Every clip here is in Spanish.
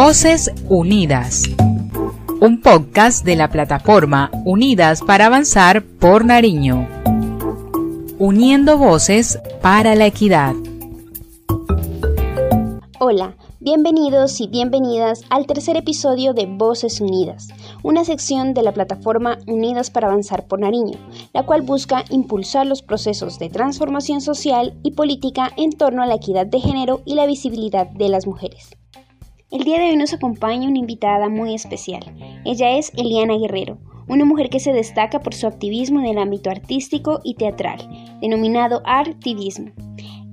Voces Unidas. Un podcast de la plataforma Unidas para Avanzar por Nariño. Uniendo voces para la equidad. Hola, bienvenidos y bienvenidas al tercer episodio de Voces Unidas, una sección de la plataforma Unidas para Avanzar por Nariño, la cual busca impulsar los procesos de transformación social y política en torno a la equidad de género y la visibilidad de las mujeres. El día de hoy nos acompaña una invitada muy especial. Ella es Eliana Guerrero, una mujer que se destaca por su activismo en el ámbito artístico y teatral, denominado artivismo.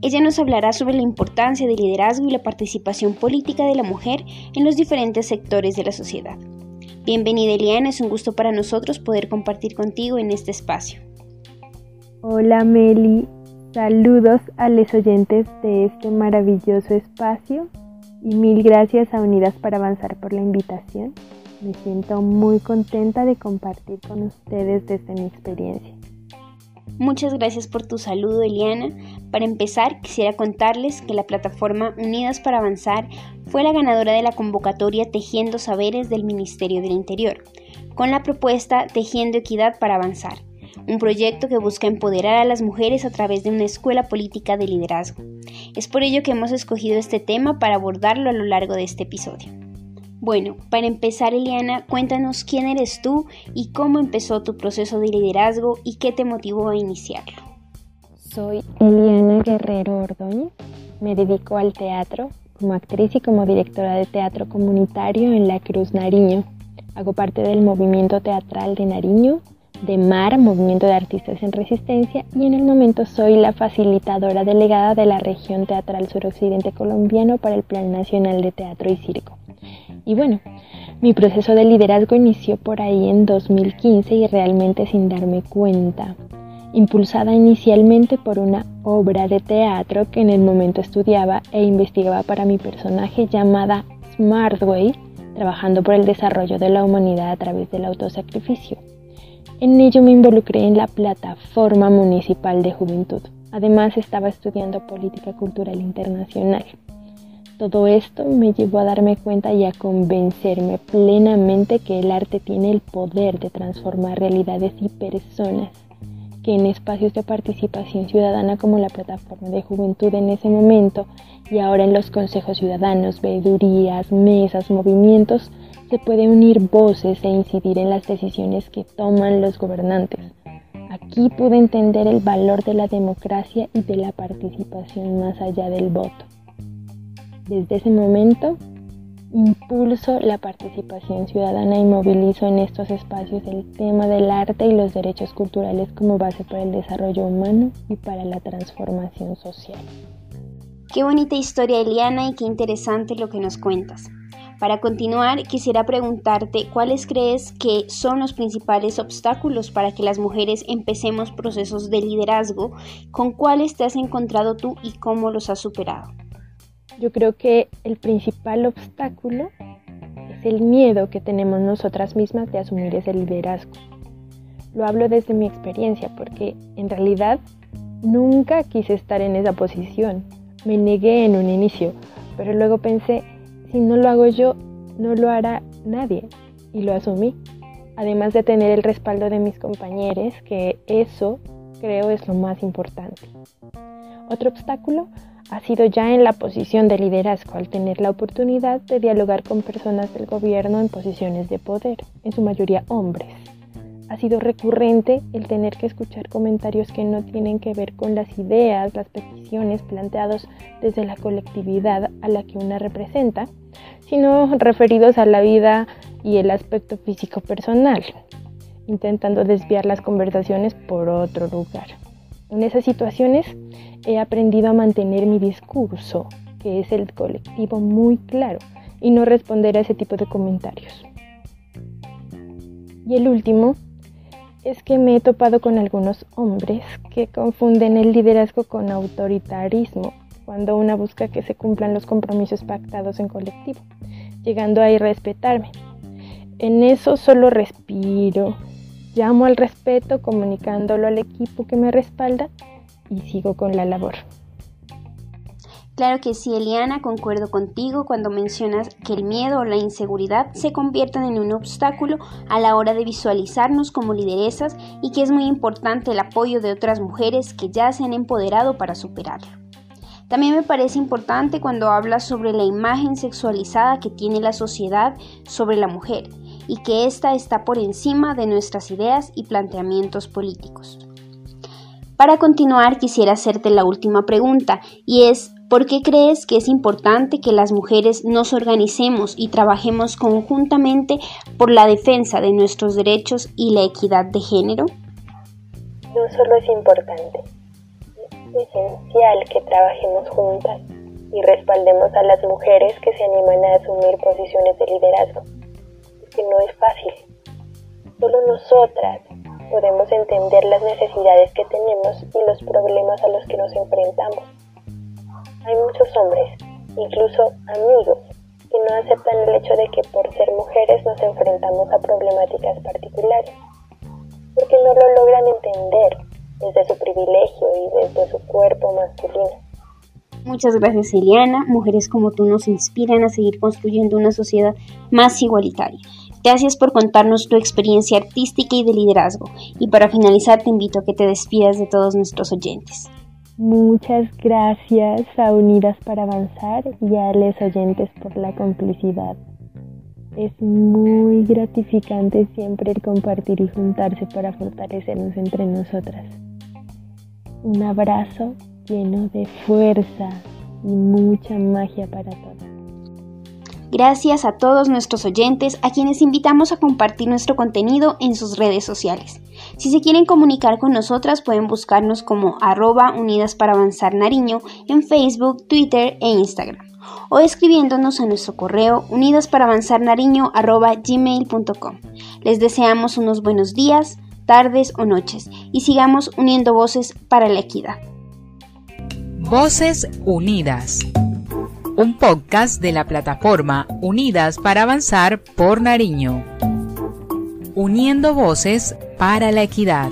Ella nos hablará sobre la importancia del liderazgo y la participación política de la mujer en los diferentes sectores de la sociedad. Bienvenida Eliana, es un gusto para nosotros poder compartir contigo en este espacio. Hola Meli, saludos a los oyentes de este maravilloso espacio y mil gracias a Unidas para Avanzar por la invitación. Me siento muy contenta de compartir con ustedes desde mi experiencia. Muchas gracias por tu saludo, Eliana. Para empezar, quisiera contarles que la plataforma Unidas para Avanzar fue la ganadora de la convocatoria Tejiendo Saberes del Ministerio del Interior, con la propuesta Tejiendo Equidad para Avanzar, un proyecto que busca empoderar a las mujeres a través de una escuela política de liderazgo. Es por ello que hemos escogido este tema para abordarlo a lo largo de este episodio. Bueno, para empezar, Eliana, cuéntanos quién eres tú y cómo empezó tu proceso de liderazgo y qué te motivó a iniciarlo. Soy Eliana Guerrero Ordóñez, me dedico al teatro como actriz y como directora de teatro comunitario en La Cruz Nariño. Hago parte del movimiento teatral de Nariño de MAR, Movimiento de Artistas en Resistencia, y en el momento soy la facilitadora delegada de la región teatral suroccidente colombiano para el Plan Nacional de Teatro y Circo. Y bueno, mi proceso de liderazgo inició por ahí en 2015 y realmente sin darme cuenta, impulsada inicialmente por una obra de teatro que en el momento estudiaba e investigaba para mi personaje llamada Smartway, trabajando por el desarrollo de la humanidad a través del autosacrificio. En ello me involucré en la plataforma municipal de juventud. Además estaba estudiando política cultural internacional. Todo esto me llevó a darme cuenta y a convencerme plenamente que el arte tiene el poder de transformar realidades y personas, que en espacios de participación ciudadana como la plataforma de juventud en ese momento y ahora en los consejos ciudadanos, veedurías, mesas, movimientos, se puede unir voces e incidir en las decisiones que toman los gobernantes. Aquí pude entender el valor de la democracia y de la participación más allá del voto. Desde ese momento, impulso la participación ciudadana y movilizo en estos espacios el tema del arte y los derechos culturales como base para el desarrollo humano y para la transformación social. Qué bonita historia, Eliana, y qué interesante lo que nos cuentas. Para continuar, quisiera preguntarte cuáles crees que son los principales obstáculos para que las mujeres empecemos procesos de liderazgo, con cuáles te has encontrado tú y cómo los has superado. Yo creo que el principal obstáculo es el miedo que tenemos nosotras mismas de asumir ese liderazgo. Lo hablo desde mi experiencia porque en realidad nunca quise estar en esa posición. Me negué en un inicio, pero luego pensé, si no lo hago yo, no lo hará nadie. Y lo asumí. Además de tener el respaldo de mis compañeros, que eso creo es lo más importante. Otro obstáculo ha sido ya en la posición de liderazgo al tener la oportunidad de dialogar con personas del gobierno en posiciones de poder, en su mayoría hombres. Ha sido recurrente el tener que escuchar comentarios que no tienen que ver con las ideas, las peticiones planteados desde la colectividad a la que una representa, sino referidos a la vida y el aspecto físico personal, intentando desviar las conversaciones por otro lugar. En esas situaciones he aprendido a mantener mi discurso, que es el colectivo muy claro, y no responder a ese tipo de comentarios. Y el último es que me he topado con algunos hombres que confunden el liderazgo con autoritarismo cuando una busca que se cumplan los compromisos pactados en colectivo, llegando a irrespetarme. En eso solo respiro, llamo al respeto comunicándolo al equipo que me respalda y sigo con la labor. Claro que sí, Eliana, concuerdo contigo cuando mencionas que el miedo o la inseguridad se convierten en un obstáculo a la hora de visualizarnos como lideresas y que es muy importante el apoyo de otras mujeres que ya se han empoderado para superarlo. También me parece importante cuando hablas sobre la imagen sexualizada que tiene la sociedad sobre la mujer y que ésta está por encima de nuestras ideas y planteamientos políticos. Para continuar, quisiera hacerte la última pregunta y es ¿Por qué crees que es importante que las mujeres nos organicemos y trabajemos conjuntamente por la defensa de nuestros derechos y la equidad de género? No solo es importante, es esencial que trabajemos juntas y respaldemos a las mujeres que se animan a asumir posiciones de liderazgo, que no es fácil. Solo nosotras podemos entender las necesidades que tenemos y los problemas a los que nos enfrentamos hay muchos hombres, incluso amigos, que no aceptan el hecho de que por ser mujeres nos enfrentamos a problemáticas particulares, porque no lo logran entender desde su privilegio y desde su cuerpo masculino. Muchas gracias Eliana, mujeres como tú nos inspiran a seguir construyendo una sociedad más igualitaria. Gracias por contarnos tu experiencia artística y de liderazgo. Y para finalizar te invito a que te despidas de todos nuestros oyentes. Muchas gracias a Unidas para Avanzar y a los oyentes por la complicidad. Es muy gratificante siempre el compartir y juntarse para fortalecernos entre nosotras. Un abrazo lleno de fuerza y mucha magia para todas. Gracias a todos nuestros oyentes a quienes invitamos a compartir nuestro contenido en sus redes sociales. Si se quieren comunicar con nosotras pueden buscarnos como arroba unidas para avanzar Nariño en Facebook, Twitter e Instagram o escribiéndonos a nuestro correo unidas para avanzar nariño. Les deseamos unos buenos días, tardes o noches y sigamos uniendo voces para la equidad. Voces Unidas. Un podcast de la plataforma Unidas para Avanzar por Nariño uniendo voces para la equidad.